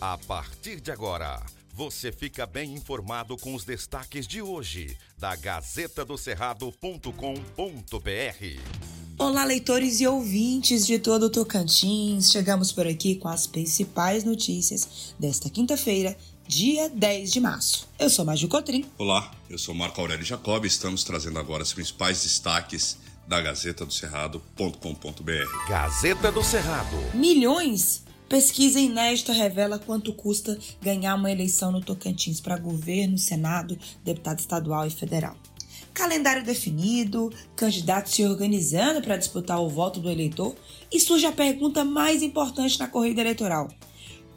A partir de agora, você fica bem informado com os destaques de hoje da Gazeta do Cerrado.com.br. Olá, leitores e ouvintes de todo o Tocantins. Chegamos por aqui com as principais notícias desta quinta-feira, dia 10 de março. Eu sou Maju Cotrim. Olá, eu sou Marco Aurélio Jacob e estamos trazendo agora os principais destaques da Gazeta do Cerrado.com.br. Gazeta do Cerrado. Milhões Pesquisa inédita revela quanto custa ganhar uma eleição no Tocantins para governo, Senado, deputado estadual e federal. Calendário definido, candidatos se organizando para disputar o voto do eleitor e surge a pergunta mais importante na corrida eleitoral: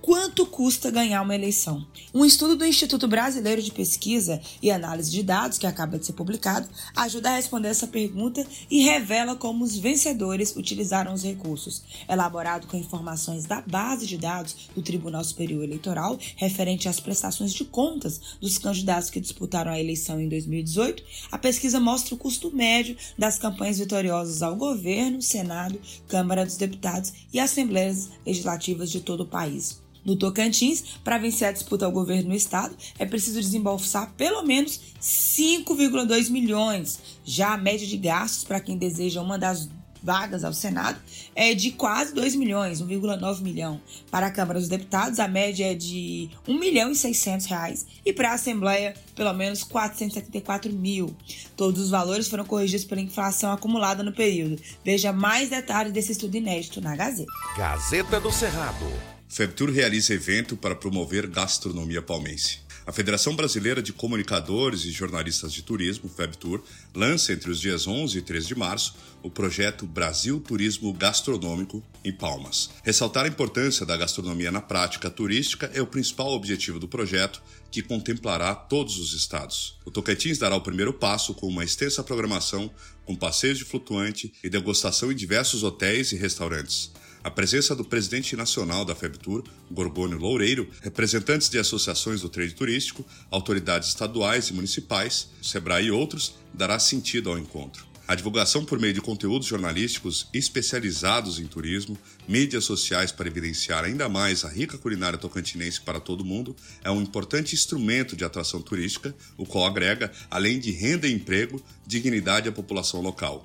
Quanto custa ganhar uma eleição? Um estudo do Instituto Brasileiro de Pesquisa e Análise de Dados, que acaba de ser publicado, ajuda a responder essa pergunta e revela como os vencedores utilizaram os recursos. Elaborado com informações da base de dados do Tribunal Superior Eleitoral, referente às prestações de contas dos candidatos que disputaram a eleição em 2018, a pesquisa mostra o custo médio das campanhas vitoriosas ao governo, Senado, Câmara dos Deputados e Assembleias Legislativas de todo o país. No Tocantins, para vencer a disputa ao governo no estado, é preciso desembolsar pelo menos 5,2 milhões. Já a média de gastos para quem deseja uma das vagas ao Senado é de quase 2 milhões, 1,9 milhão. Para a Câmara dos Deputados, a média é de 1 milhão e 600 reais. E para a Assembleia, pelo menos 474 mil. Todos os valores foram corrigidos pela inflação acumulada no período. Veja mais detalhes desse estudo inédito na Gazeta. Gazeta do Cerrado. FEBTUR realiza evento para promover gastronomia palmense. A Federação Brasileira de Comunicadores e Jornalistas de Turismo, FEBTUR, lança entre os dias 11 e 13 de março o projeto Brasil Turismo Gastronômico em Palmas. Ressaltar a importância da gastronomia na prática turística é o principal objetivo do projeto, que contemplará todos os estados. O Tocantins dará o primeiro passo com uma extensa programação com passeios de flutuante e degustação em diversos hotéis e restaurantes a presença do presidente nacional da FEBTUR, Gorgônio Loureiro, representantes de associações do trade turístico, autoridades estaduais e municipais, SEBRAE e outros, dará sentido ao encontro. A divulgação por meio de conteúdos jornalísticos especializados em turismo, mídias sociais para evidenciar ainda mais a rica culinária tocantinense para todo mundo, é um importante instrumento de atração turística, o qual agrega, além de renda e emprego, dignidade à população local.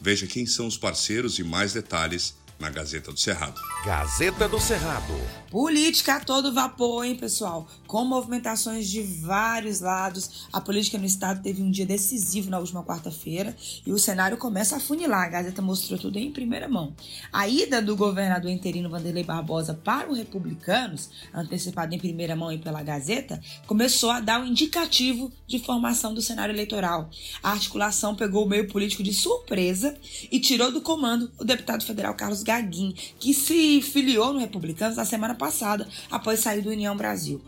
Veja quem são os parceiros e mais detalhes na Gazeta do Cerrado. Gazeta do Cerrado. Política a todo vapor, hein, pessoal? Com movimentações de vários lados, a política no estado teve um dia decisivo na última quarta-feira e o cenário começa a funilar. A Gazeta mostrou tudo em primeira mão. A ida do governador interino Vanderlei Barbosa para os republicanos, antecipada em primeira mão e pela Gazeta, começou a dar um indicativo de formação do cenário eleitoral. A articulação pegou o meio político de surpresa e tirou do comando o deputado federal Carlos Gaguin, que se filiou no Republicanos na semana passada, após sair do União Brasil.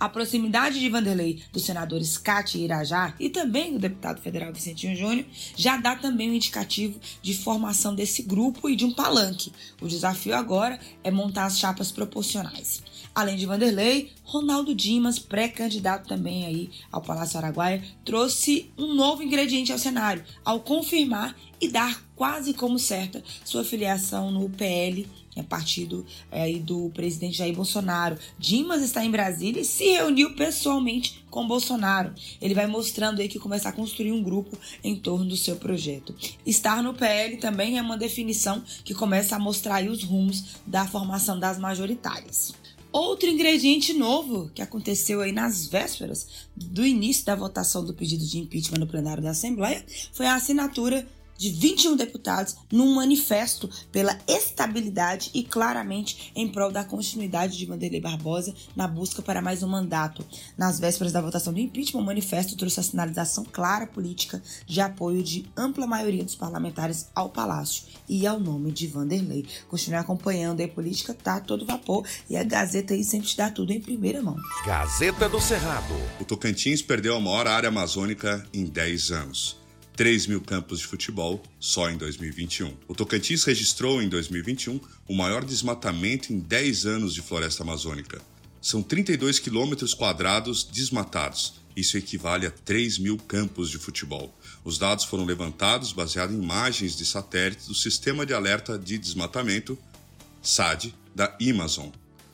A proximidade de Vanderlei dos senadores Cate e Irajá e também do deputado federal Vicentinho Júnior já dá também um indicativo de formação desse grupo e de um palanque. O desafio agora é montar as chapas proporcionais. Além de Vanderlei, Ronaldo Dimas, pré-candidato também aí ao Palácio Araguaia, trouxe um novo ingrediente ao cenário, ao confirmar e dar quase como certa sua filiação no PL, é partido é, do presidente Jair Bolsonaro. Dimas está em Brasília e se reuniu pessoalmente com Bolsonaro. Ele vai mostrando aí que começar a construir um grupo em torno do seu projeto. Estar no PL também é uma definição que começa a mostrar aí os rumos da formação das majoritárias. Outro ingrediente novo que aconteceu aí nas vésperas do início da votação do pedido de impeachment no plenário da Assembleia foi a assinatura de 21 deputados num manifesto pela estabilidade e claramente em prol da continuidade de Vanderlei Barbosa na busca para mais um mandato. Nas vésperas da votação do impeachment, o manifesto trouxe a sinalização clara política de apoio de ampla maioria dos parlamentares ao Palácio e ao nome de Vanderlei. Continue acompanhando a política, tá todo vapor e a Gazeta aí sempre te dá tudo em primeira mão. Gazeta do Cerrado. O Tocantins perdeu a maior área amazônica em 10 anos. 3 mil campos de futebol só em 2021. O Tocantins registrou em 2021 o maior desmatamento em 10 anos de floresta amazônica. São 32 quilômetros quadrados desmatados. Isso equivale a 3 mil campos de futebol. Os dados foram levantados baseados em imagens de satélite do Sistema de Alerta de Desmatamento, SAD, da Amazon.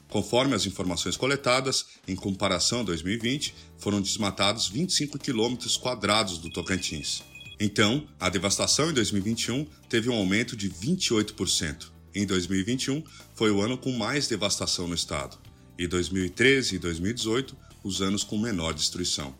Conforme as informações coletadas, em comparação a 2020, foram desmatados 25 quilômetros quadrados do Tocantins. Então, a devastação em 2021 teve um aumento de 28%. Em 2021, foi o ano com mais devastação no estado. E 2013 e 2018, os anos com menor destruição.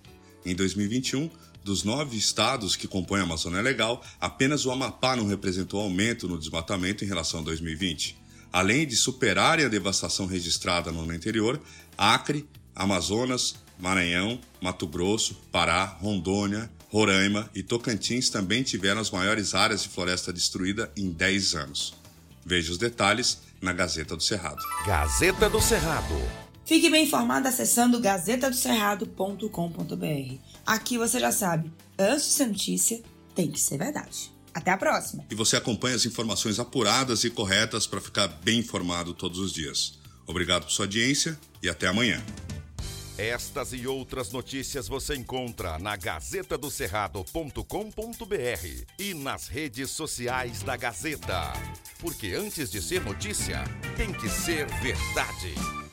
Em 2021, dos nove estados que compõem a Amazônia Legal, apenas o Amapá não representou aumento no desmatamento em relação a 2020. Além de superarem a devastação registrada no ano anterior, Acre, Amazonas, Maranhão, Mato Grosso, Pará, Rondônia, Roraima e Tocantins também tiveram as maiores áreas de floresta destruída em 10 anos. Veja os detalhes na Gazeta do Cerrado. Gazeta do Cerrado. Fique bem informado acessando gazetadocerrado.com.br. Aqui você já sabe, antes de ser notícia, tem que ser verdade. Até a próxima. E você acompanha as informações apuradas e corretas para ficar bem informado todos os dias. Obrigado por sua audiência e até amanhã. Estas e outras notícias você encontra na gazetadocerrado.com.br e nas redes sociais da Gazeta. Porque antes de ser notícia, tem que ser verdade.